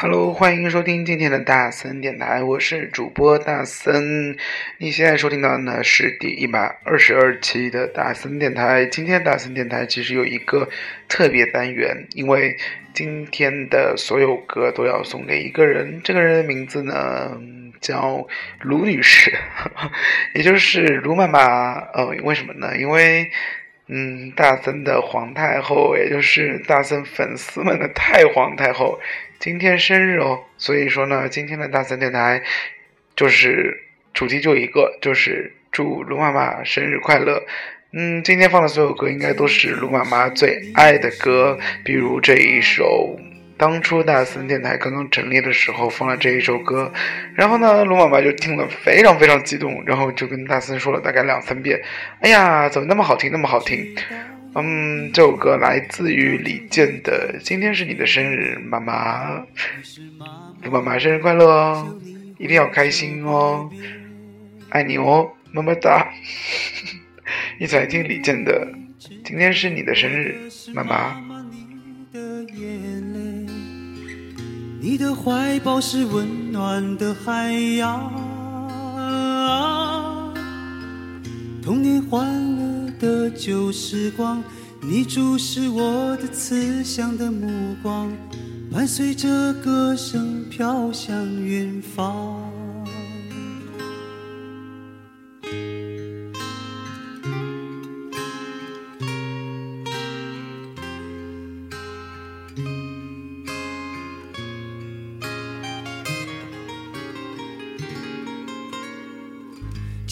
Hello，欢迎收听今天的大森电台，我是主播大森。你现在收听到的呢是第一百二十二期的大森电台。今天大森电台其实有一个特别单元，因为今天的所有歌都要送给一个人，这个人的名字呢叫卢女士，也就是卢妈妈。呃，为什么呢？因为嗯，大森的皇太后，也就是大森粉丝们的太皇太后。今天生日哦，所以说呢，今天的大森电台就是主题就一个，就是祝卢妈妈生日快乐。嗯，今天放的所有歌应该都是卢妈妈最爱的歌，比如这一首，当初大森电台刚刚成立的时候放了这一首歌，然后呢，卢妈妈就听了非常非常激动，然后就跟大森说了大概两三遍，哎呀，怎么那么好听，那么好听。嗯，这首歌来自于李健的《今天是你的生日，妈妈》，祝妈妈生日快乐哦，一定要开心哦，爱你哦，么么哒！一起来听李健的《今天是你的生日，妈妈》。你的怀抱是温暖的海洋，童年欢乐。的旧时光，你注视我的慈祥的目光，伴随着歌声飘向远方。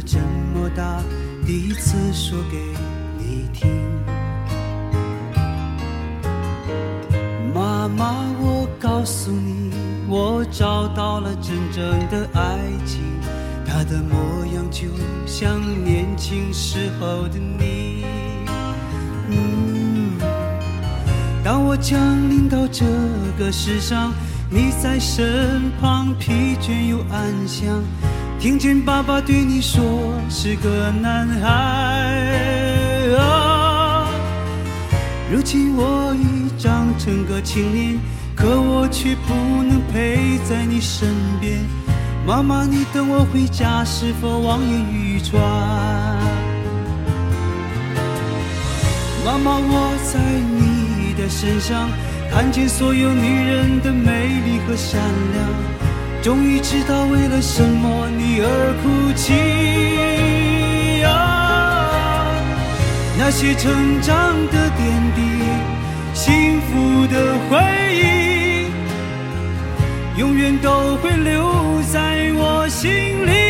了这么大，第一次说给你听。妈妈，我告诉你，我找到了真正的爱情，它的模样就像年轻时候的你。当我降临到这个世上，你在身旁，疲倦又安详。听见爸爸对你说是个男孩啊。如今我已长成个青年，可我却不能陪在你身边。妈妈，你等我回家，是否望眼欲穿？妈妈，我在你。的身上看见所有女人的美丽和善良，终于知道为了什么你而哭泣啊！那些成长的点滴，幸福的回忆，永远都会留在我心里。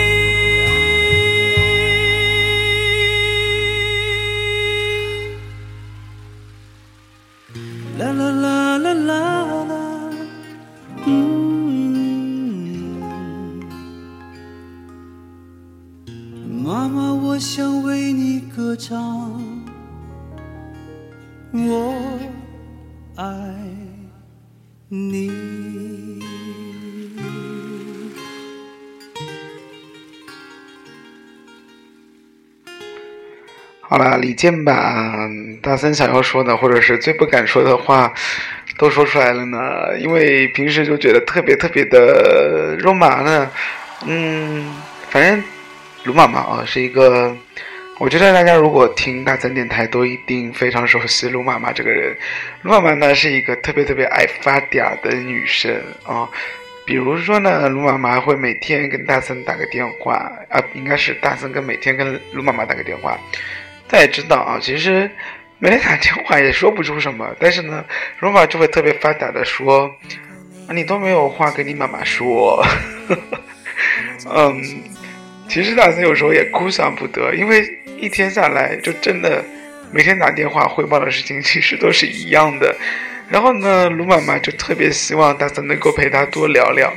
想为你歌唱，我爱你。好了，李健把大森想要说的，或者是最不敢说的话，都说出来了呢。因为平时就觉得特别特别的肉麻呢。嗯，反正卢妈妈啊，是一个，我觉得大家如果听大森电台，都一定非常熟悉卢妈妈这个人。卢妈妈呢，是一个特别特别爱发嗲的女生啊。比如说呢，卢妈妈会每天跟大森打个电话啊，应该是大森跟每天跟卢妈妈打个电话。大家也知道啊，其实每天打电话也说不出什么，但是呢，罗马就会特别发嗲的说：“啊你都没有话跟你妈妈说。”嗯，其实大森有时候也哭笑不得，因为一天下来就真的每天打电话汇报的事情其实都是一样的。然后呢，卢妈妈就特别希望大森能够陪她多聊聊。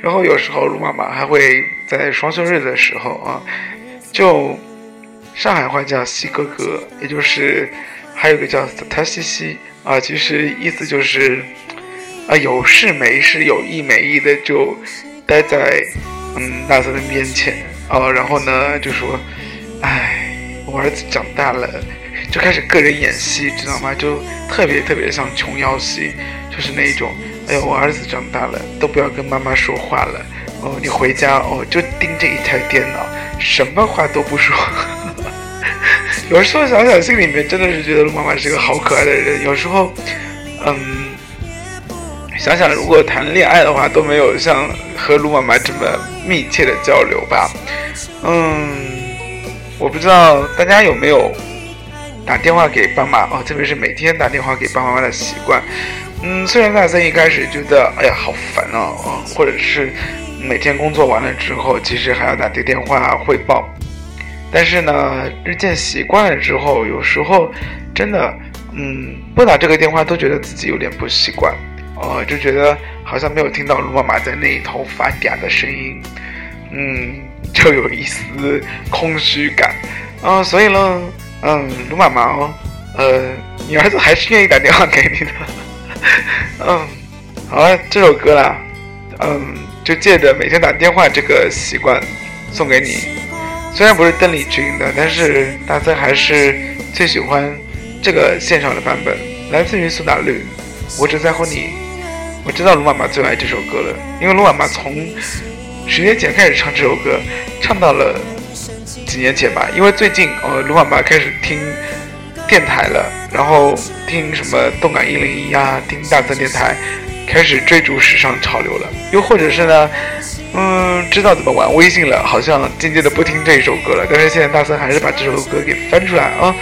然后有时候卢妈妈还会在双休日的时候啊，就。上海话叫“西哥哥”，也就是还有个叫“他西西”啊，其实意思就是啊有事没事、有意没意的就待在嗯大森的面前哦，然后呢就说：“哎，我儿子长大了，就开始个人演戏，知道吗？就特别特别像琼瑶戏，就是那种哎呦，我儿子长大了，都不要跟妈妈说话了哦，你回家哦就盯着一台电脑，什么话都不说。”有时候想想，心里面真的是觉得妈妈是个好可爱的人。有时候，嗯，想想如果谈恋爱的话，都没有像和陆妈妈这么密切的交流吧。嗯，我不知道大家有没有打电话给爸妈哦，特别是每天打电话给爸爸妈妈的习惯。嗯，虽然大森一开始觉得哎呀好烦啊，或者是每天工作完了之后，其实还要打个电话汇报。但是呢，日渐习惯了之后，有时候真的，嗯，拨打这个电话都觉得自己有点不习惯，哦，就觉得好像没有听到卢妈妈在那一头发嗲的声音，嗯，就有一丝空虚感，啊，所以呢，嗯，卢妈妈哦，呃，你儿子还是愿意打电话给你的，嗯，好了，这首歌啦，嗯，就借着每天打电话这个习惯，送给你。虽然不是邓丽君的，但是大森还是最喜欢这个现场的版本，来自于苏打绿。我只在乎你。我知道卢妈妈最爱这首歌了，因为卢妈妈从十年前开始唱这首歌，唱到了几年前吧。因为最近呃，卢妈妈开始听电台了，然后听什么动感一零一啊，听大森电台，开始追逐时尚潮流了。又或者是呢？嗯，知道怎么玩微信了，好像渐渐的不听这一首歌了。但是现在大森还是把这首歌给翻出来啊，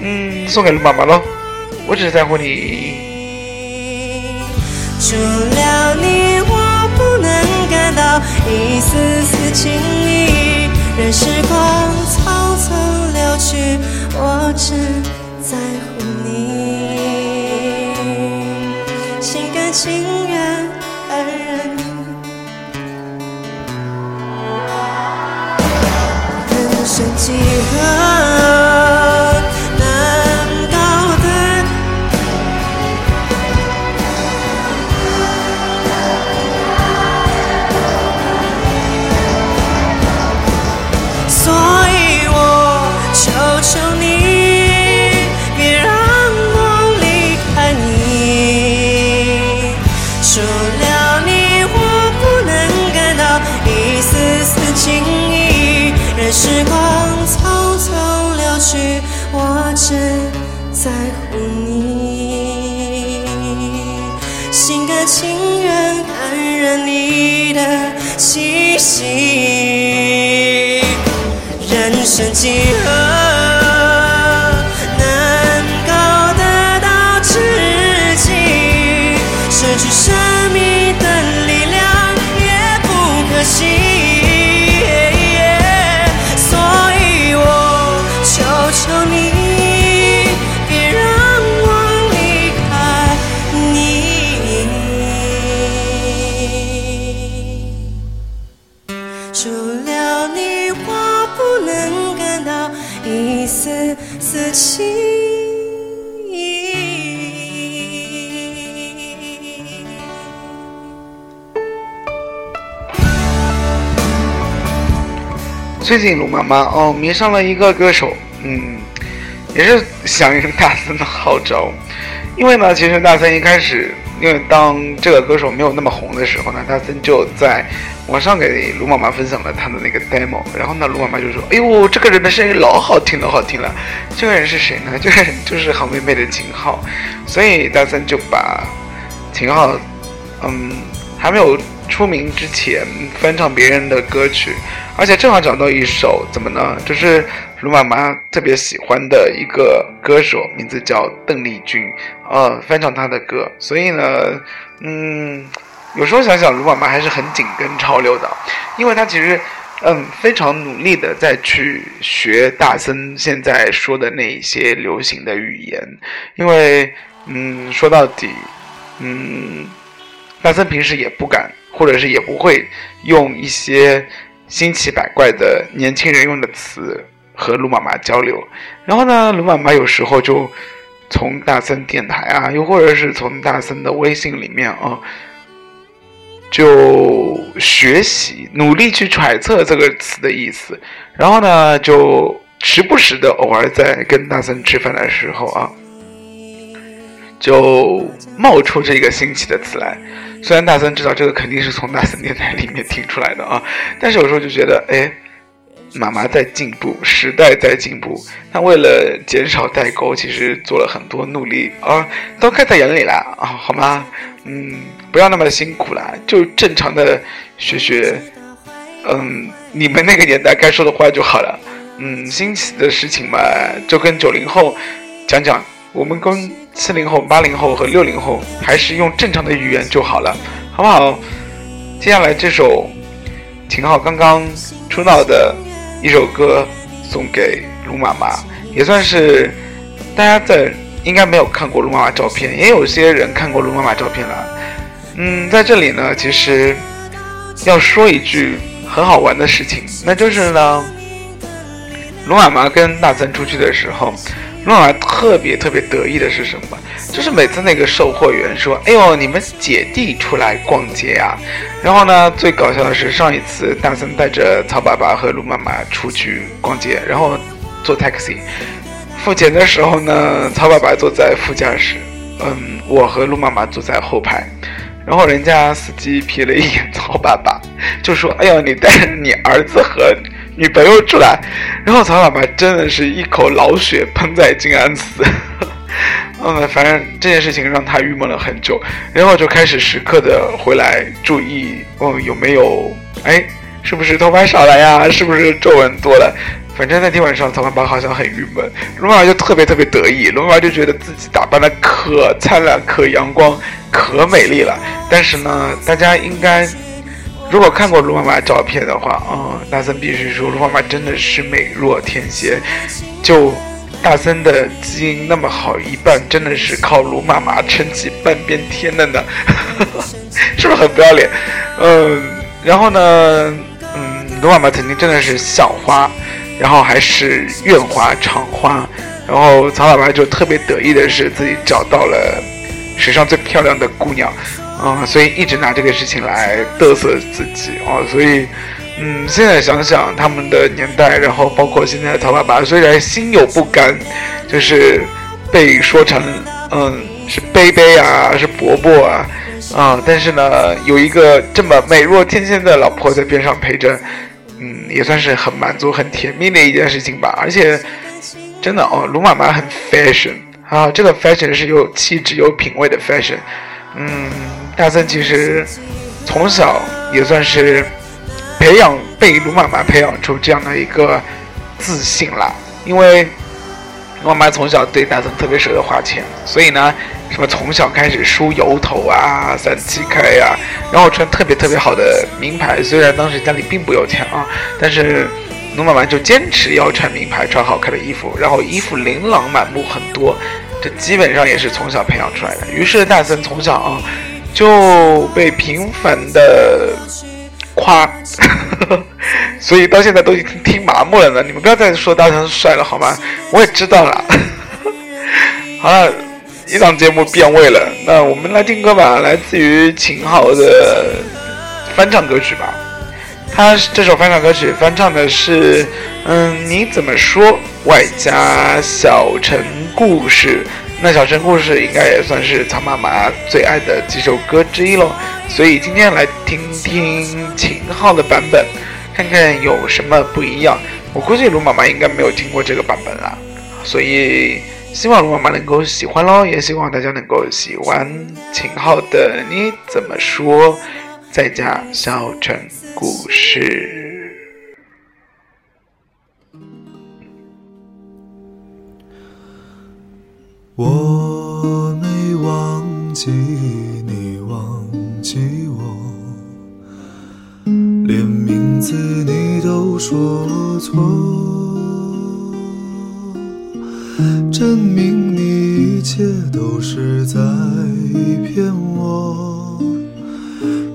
嗯，送给卢妈妈喽。我只在乎你。除了你，我不能感到一丝丝情意。任时光匆匆流去，我只在乎你，心甘情愿爱人。生几何？时光匆匆流去，我只在乎你，心甘情愿感染你的气息，人生际。最近卢妈妈哦迷上了一个歌手，嗯，也是响应大森的号召。因为呢，其实大森一开始，因为当这个歌手没有那么红的时候呢，大森就在网上给卢妈妈分享了他的那个 demo。然后呢，卢妈妈就说：“哎呦，这个人的声音老好听，老好听了。这个人是谁呢？就是就是好妹妹的秦昊。所以大森就把秦昊，嗯，还没有出名之前翻唱别人的歌曲，而且正好找到一首，怎么呢？就是。卢妈妈特别喜欢的一个歌手，名字叫邓丽君，呃，翻唱她的歌。所以呢，嗯，有时候想想，卢妈妈还是很紧跟潮流的，因为她其实，嗯，非常努力的在去学大森现在说的那一些流行的语言。因为，嗯，说到底，嗯，大森平时也不敢，或者是也不会用一些新奇百怪的年轻人用的词。和卢妈妈交流，然后呢，卢妈妈有时候就从大森电台啊，又或者是从大森的微信里面啊，就学习，努力去揣测这个词的意思，然后呢，就时不时的偶尔在跟大森吃饭的时候啊，就冒出这个新奇的词来。虽然大森知道这个肯定是从大森电台里面听出来的啊，但是有时候就觉得，哎。妈妈在进步，时代在进步。她为了减少代沟，其实做了很多努力啊，都看在眼里了啊，好吗？嗯，不要那么辛苦了，就正常的学学，嗯，你们那个年代该说的话就好了。嗯，新奇的事情嘛，就跟九零后讲讲，我们跟七零后、八零后和六零后还是用正常的语言就好了，好不好？接下来这首秦昊刚刚出道的。一首歌送给卢妈妈，也算是大家在应该没有看过卢妈妈照片，也有些人看过卢妈妈照片了。嗯，在这里呢，其实要说一句很好玩的事情，那就是呢，卢妈妈跟大森出去的时候。诺儿特别特别得意的是什么？就是每次那个售货员说：“哎呦，你们姐弟出来逛街啊！”然后呢，最搞笑的是上一次大森带着曹爸爸和鹿妈妈出去逛街，然后坐 taxi 付钱的时候呢，曹爸爸坐在副驾驶，嗯，我和鹿妈妈坐在后排，然后人家司机瞥了一眼曹爸爸，就说：“哎呦，你带着你儿子和……”女朋友出来，然后曹老板真的是一口老血喷在静安寺，嗯，反正这件事情让他郁闷了很久，然后就开始时刻的回来注意，哦，有没有，哎，是不是头发少了呀？是不是皱纹多了？反正那天晚上曹老板好像很郁闷，龙妈妈就特别特别得意，龙妈妈就觉得自己打扮的可灿烂、可阳光、可美丽了。但是呢，大家应该。如果看过卢妈妈照片的话，啊，大森必须说卢妈妈真的是美若天仙。就大森的基因那么好，一半真的是靠卢妈妈撑起半边天的呢，是不是很不要脸？嗯，然后呢，嗯，卢妈妈曾经真的是校花，然后还是院花、厂花，然后曹老爸就特别得意的是自己找到了史上最漂亮的姑娘。啊，所以一直拿这个事情来嘚瑟自己啊，所以，嗯，现在想想他们的年代，然后包括现在的曹爸爸，虽然心有不甘，就是被说成嗯是贝贝啊，是伯伯啊，啊，但是呢，有一个这么美若天仙的老婆在边上陪着，嗯，也算是很满足、很甜蜜的一件事情吧。而且，真的哦，卢妈妈很 fashion 啊，这个 fashion 是有气质、有品味的 fashion，嗯。大森其实从小也算是培养被卢妈妈培养出这样的一个自信啦，因为卢妈妈从小对大森特别舍得花钱，所以呢，什么从小开始梳油头啊、三七开呀，然后穿特别特别好的名牌。虽然当时家里并不有钱啊，但是卢妈妈就坚持要穿名牌、穿好看的衣服，然后衣服琳琅满目很多，这基本上也是从小培养出来的。于是大森从小啊。就被频繁的夸，所以到现在都已经听麻木了呢。你们不要再说大森帅了好吗？我也知道了。好了，一档节目变味了，那我们来听歌吧，来自于秦昊的翻唱歌曲吧。他这首翻唱歌曲翻唱的是，嗯，你怎么说？外加小城故事。那小城故事应该也算是曹妈妈最爱的几首歌之一喽。所以今天来听听秦昊的版本，看看有什么不一样。我估计卢妈妈应该没有听过这个版本啦，所以希望卢妈妈能够喜欢喽，也希望大家能够喜欢秦昊的你怎么说？再加小城故事。我没忘记你，忘记我，连名字你都说错，证明你一切都是在骗我。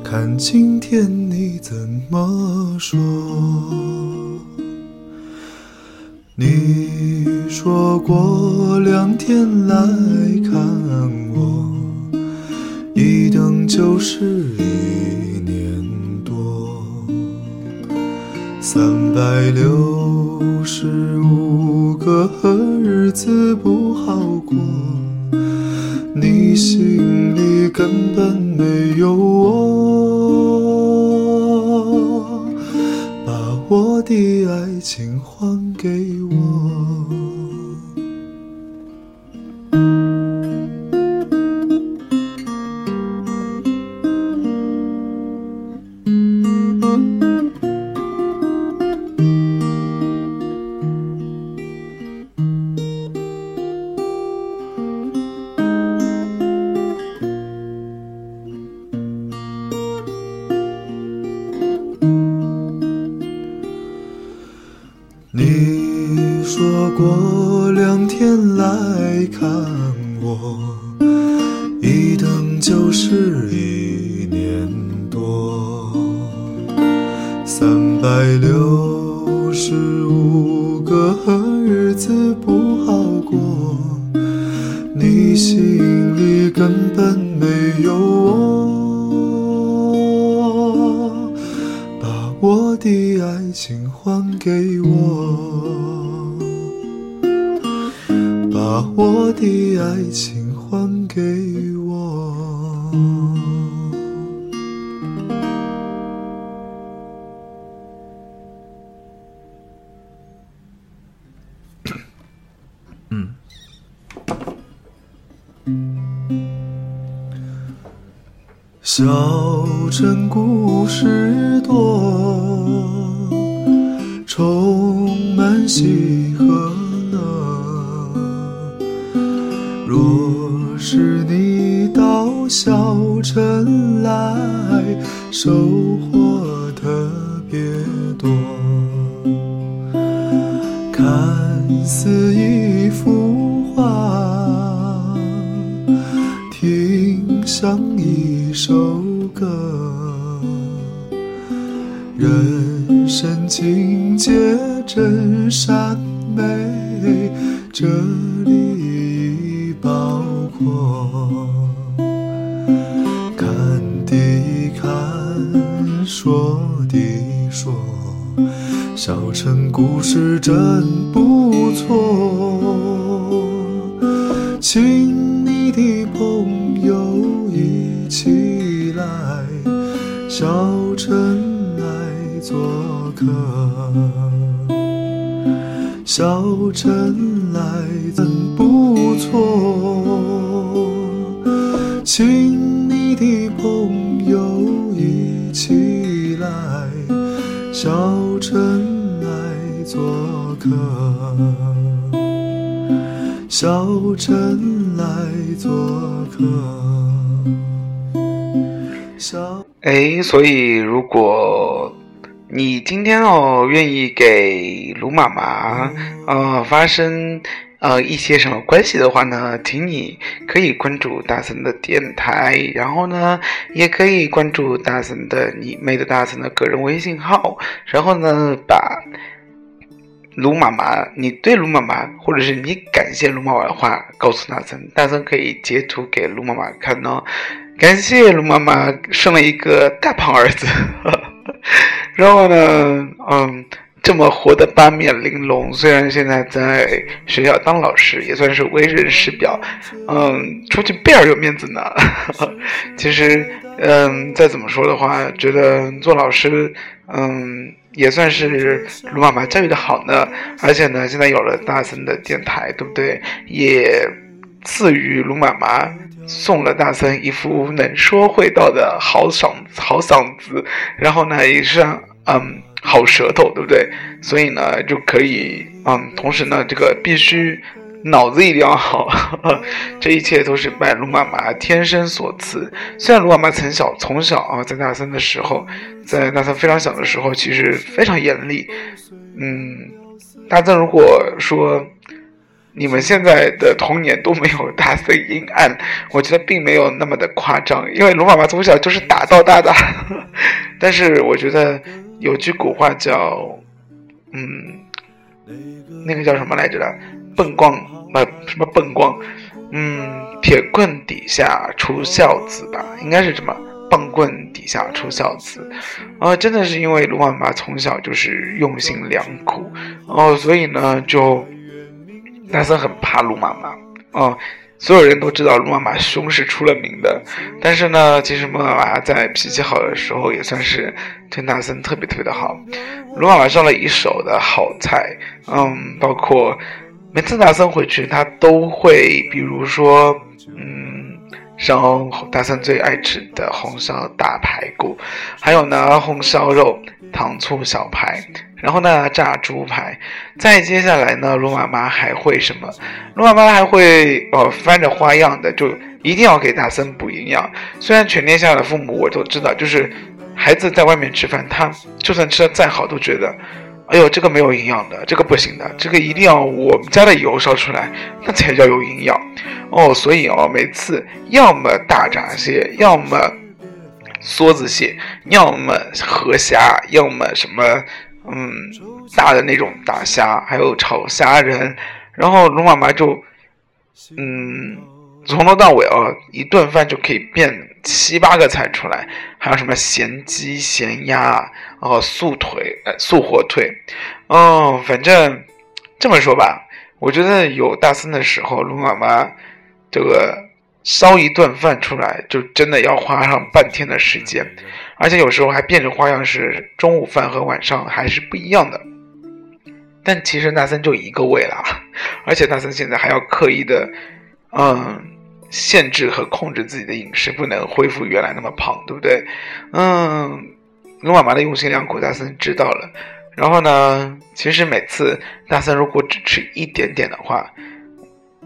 看今天你怎么说？你说过两天就是一年多，三百六十五个日子不好过，你心里根本没有我，把我的爱情还你心里根本没有我，把我的爱情还给我，把我的爱情城故事多，充满喜和乐。若是你到小城来，收获特别多。看似一幅画，听像一首歌，真善美，这小城来做客。小城来做客。小哎，所以如果你今天哦愿意给卢妈妈呃发生呃一些什么关系的话呢，请你可以关注大森的电台，然后呢也可以关注大森的你妹的大森的个人微信号，然后呢把。卢妈妈，你对卢妈妈，或者是你感谢卢妈妈的话，告诉大森，大森可以截图给卢妈妈看哦。感谢卢妈妈生了一个大胖儿子，然后呢，嗯。这么活得八面玲珑，虽然现在在学校当老师，也算是为人师表，嗯，出去倍儿有面子呢。其实，嗯，再怎么说的话，觉得做老师，嗯，也算是卢妈妈教育的好呢。而且呢，现在有了大森的电台，对不对？也赐予卢妈妈送了大森一副能说会道的好嗓好嗓子，然后呢，也是嗯。好舌头，对不对？所以呢，就可以，嗯，同时呢，这个必须脑子一定要好，这一切都是拜卢妈妈天生所赐。虽然卢妈妈从小从小啊，在大三的时候，在大三非常小的时候，其实非常严厉。嗯，大三如果说你们现在的童年都没有大三阴暗，我觉得并没有那么的夸张，因为卢妈妈从小就是打到大的。但是我觉得。有句古话叫，嗯，那个叫什么来着的？笨光呃，什么笨光？嗯，铁棍底下出孝子吧，应该是这么。棒棍底下出孝子，啊，真的是因为卢妈妈从小就是用心良苦，哦，所以呢，就大森很怕卢妈妈，哦。所有人都知道卢妈妈凶是出了名的，但是呢，其实卢妈妈在脾气好的时候也算是对纳森特别特别的好。卢妈妈上了一手的好菜，嗯，包括每次纳森回去，他都会，比如说，嗯，烧大森最爱吃的红烧大排骨，还有呢红烧肉、糖醋小排。然后呢，炸猪排，再接下来呢，罗妈妈还会什么？罗妈妈还会呃翻着花样的，就一定要给大森补营养。虽然全天下的父母我都知道，就是孩子在外面吃饭，他就算吃的再好，都觉得，哎呦，这个没有营养的，这个不行的，这个一定要我们家的油烧出来，那才叫有营养哦。所以哦，每次要么大闸蟹，要么梭子蟹，要么河虾，要么什么。嗯，大的那种大虾，还有炒虾仁，然后龙妈妈就，嗯，从头到尾啊，一顿饭就可以变七八个菜出来，还有什么咸鸡、咸鸭，然后，素腿、素火腿，哦，反正这么说吧，我觉得有大森的时候，龙妈妈这个。烧一顿饭出来，就真的要花上半天的时间，而且有时候还变着花样，是中午饭和晚上还是不一样的。但其实大森就一个胃啦，而且大森现在还要刻意的，嗯，限制和控制自己的饮食，不能恢复原来那么胖，对不对？嗯，卢妈妈的用心良苦，大森知道了。然后呢，其实每次大森如果只吃一点点的话，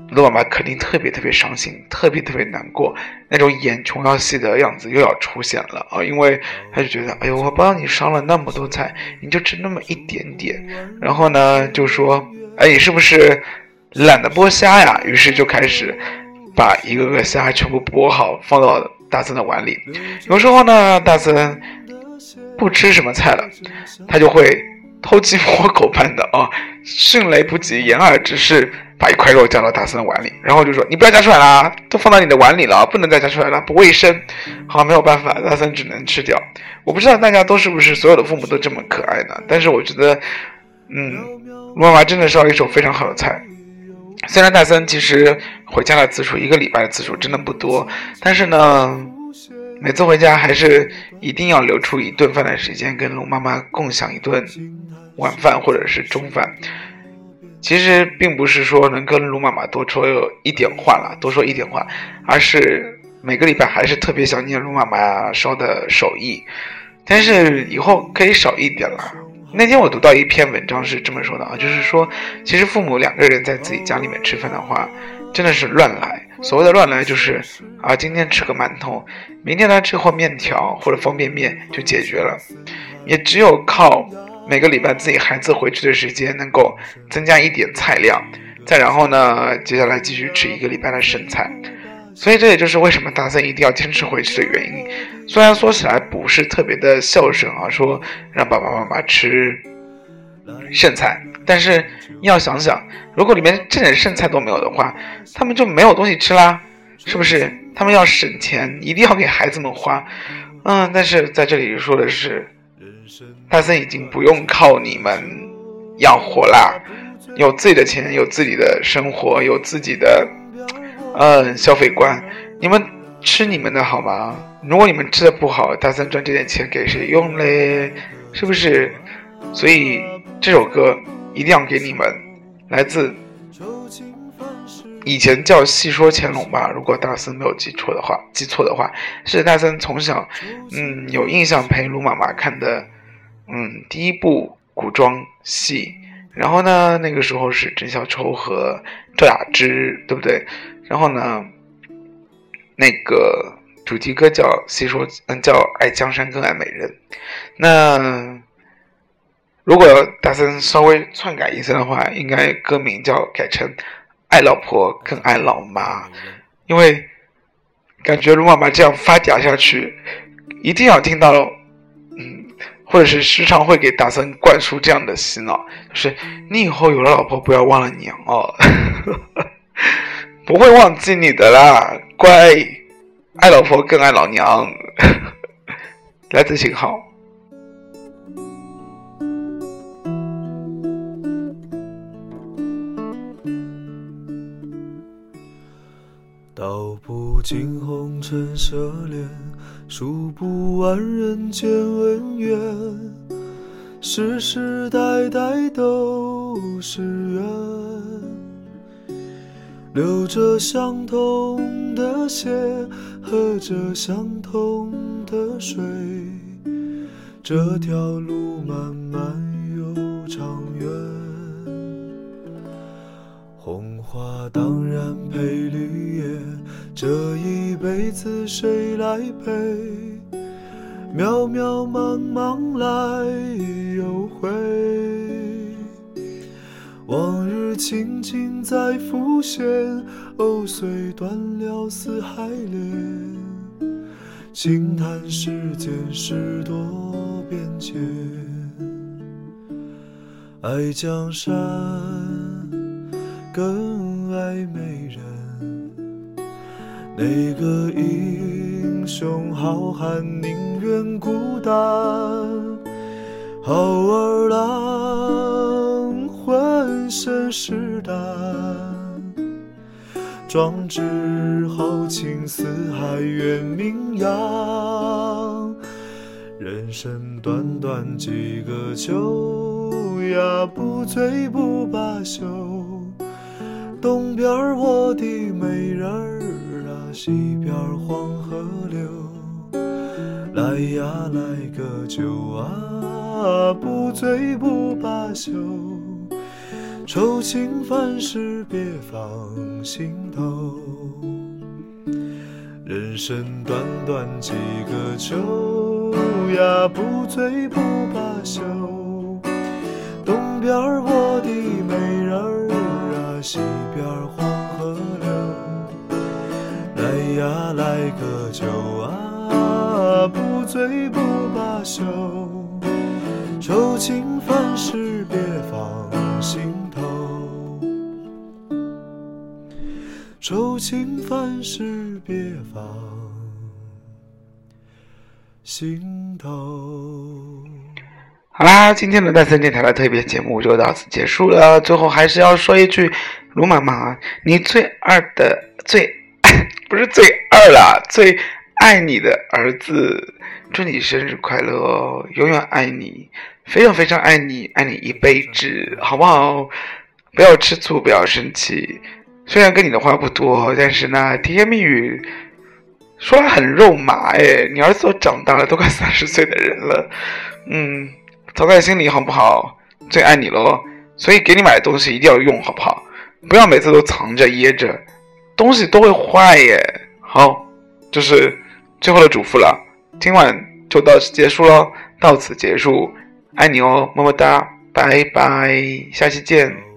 卢妈妈肯定特别特别伤心，特别特别难过，那种演琼瑶戏的样子又要出现了啊！因为他就觉得，哎呦，我帮你烧了那么多菜，你就吃那么一点点，然后呢，就说，哎，你是不是懒得剥虾呀？于是就开始把一个个虾全部剥好，放到大森的碗里。有时候呢，大森不吃什么菜了，他就会偷鸡摸狗般的啊，迅雷不及掩耳之势。把一块肉夹到大森的碗里，然后就说：“你不要夹出来啦，都放到你的碗里了，不能再夹出来了，不卫生。”好，没有办法，大森只能吃掉。我不知道大家都是不是所有的父母都这么可爱呢？但是我觉得，嗯，妈妈真的烧一手非常好的菜。虽然大森其实回家的次数，一个礼拜的次数真的不多，但是呢，每次回家还是一定要留出一顿饭的时间，跟龙妈妈共享一顿晚饭或者是中饭。其实并不是说能跟龙妈妈多说一点话了，多说一点话，而是每个礼拜还是特别想念龙妈妈烧的手艺，但是以后可以少一点了。那天我读到一篇文章是这么说的啊，就是说，其实父母两个人在自己家里面吃饭的话，真的是乱来。所谓的乱来，就是啊，今天吃个馒头，明天来吃块面条或者方便面就解决了，也只有靠。每个礼拜自己孩子回去的时间能够增加一点菜量，再然后呢，接下来继续吃一个礼拜的剩菜，所以这也就是为什么大森一定要坚持回去的原因。虽然说起来不是特别的孝顺啊，说让爸爸妈妈吃剩菜，但是你要想想，如果里面这点剩菜都没有的话，他们就没有东西吃啦，是不是？他们要省钱，一定要给孩子们花，嗯，但是在这里说的是。大森已经不用靠你们养活啦，有自己的钱，有自己的生活，有自己的嗯消费观。你们吃你们的好吗？如果你们吃的不好，大森赚这点钱给谁用嘞？是不是？所以这首歌一定要给你们，来自。以前叫《戏说乾隆》吧，如果大森没有记错的话，记错的话是大森从小，嗯，有印象陪卢妈妈看的，嗯，第一部古装戏。然后呢，那个时候是郑小秋和赵雅芝，对不对？然后呢，那个主题歌叫《戏说》，嗯，叫《爱江山更爱美人》。那如果大森稍微篡改一下的话，应该歌名叫改成。爱老婆更爱老妈，因为感觉卢妈妈这样发嗲下去，一定要听到，嗯，或者是时常会给大森灌输这样的洗脑，就是你以后有了老婆不要忘了娘哦，不会忘记你的啦，乖，爱老婆更爱老娘，来自信号。道不尽红尘奢恋，数不完人间恩怨，世世代代都是缘，流着相同的血，喝着相同的水，这条路漫漫又长远，红花当然配绿叶。这一辈子谁来陪？渺渺茫茫来再浮现，藕虽断了丝还连。轻叹世间事多变迁，爱江山更爱美人。哪个英雄好汉宁愿孤单？好儿郎浑身是胆，壮志豪情四海远名扬。人生短短几个秋呀，不醉不罢休。东边我的美人儿。西边黄河流，来呀来个酒啊，不醉不罢休。愁情烦事别放心头，人生短短几个秋呀，不醉不罢休。东边我的美人儿啊，西边黄河流。来。呀，来个酒啊，不醉不罢休。愁情烦事别放心愁情烦事别放心头。好啦，今天的大森电台的特别节目就到此结束了。最后还是要说一句，卢妈妈，你最二的最。不是最二啦，最爱你的儿子，祝你生日快乐哦！永远爱你，非常非常爱你，爱你一辈子，好不好？不要吃醋，不要生气。虽然跟你的话不多，但是呢，甜言蜜语说来很肉麻哎。你儿子都长大了，都快 三十岁的人了，嗯，藏在心里好不好？最爱你喽，所以给你买的东西一定要用，好不好？不要每次都藏着掖着。东西都会坏耶。好，这是最后的嘱咐了。今晚就到此结束喽，到此结束，爱你哦，么么哒，拜拜，下期见。